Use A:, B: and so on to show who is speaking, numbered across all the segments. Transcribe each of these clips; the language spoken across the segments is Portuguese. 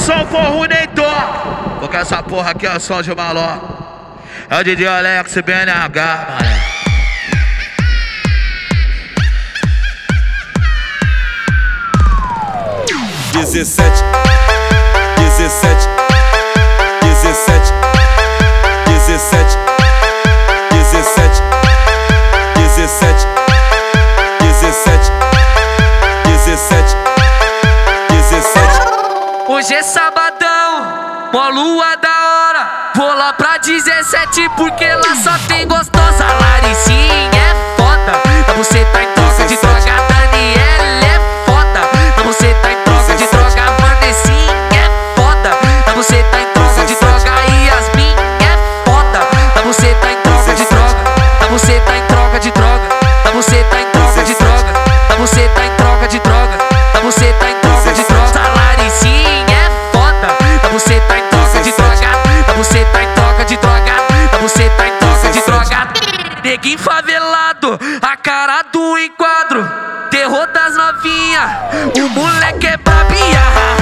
A: som for ruim nem toca. Porque essa porra aqui é o som de maló. É o DJ Alex BNH, mano.
B: Dezessete, dezessete,
C: Hoje é sabadão, mó lua da hora. Vou lá pra 17 porque lá só tem gostosa. Neguinho favelado, a cara do enquadro. Terror das novinha, o moleque é babia.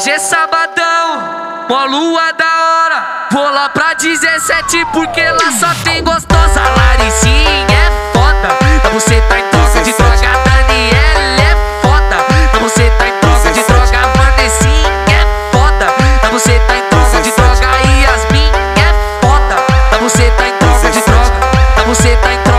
C: Hoje é sabadão, mó lua da hora. Vou lá pra 17 porque lá só tem gostosa. Laricinha é foda, você tá em troca de droga. Daniela é foda, você tá em troca de droga. Vanessinha é foda, você tá em troca de droga. Yasmin é foda, você tá em troca de droga. Você tá em troca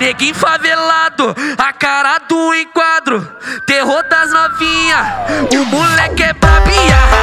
C: Neguinho favelado, a cara do enquadro. Terror das novinha, o moleque é babia.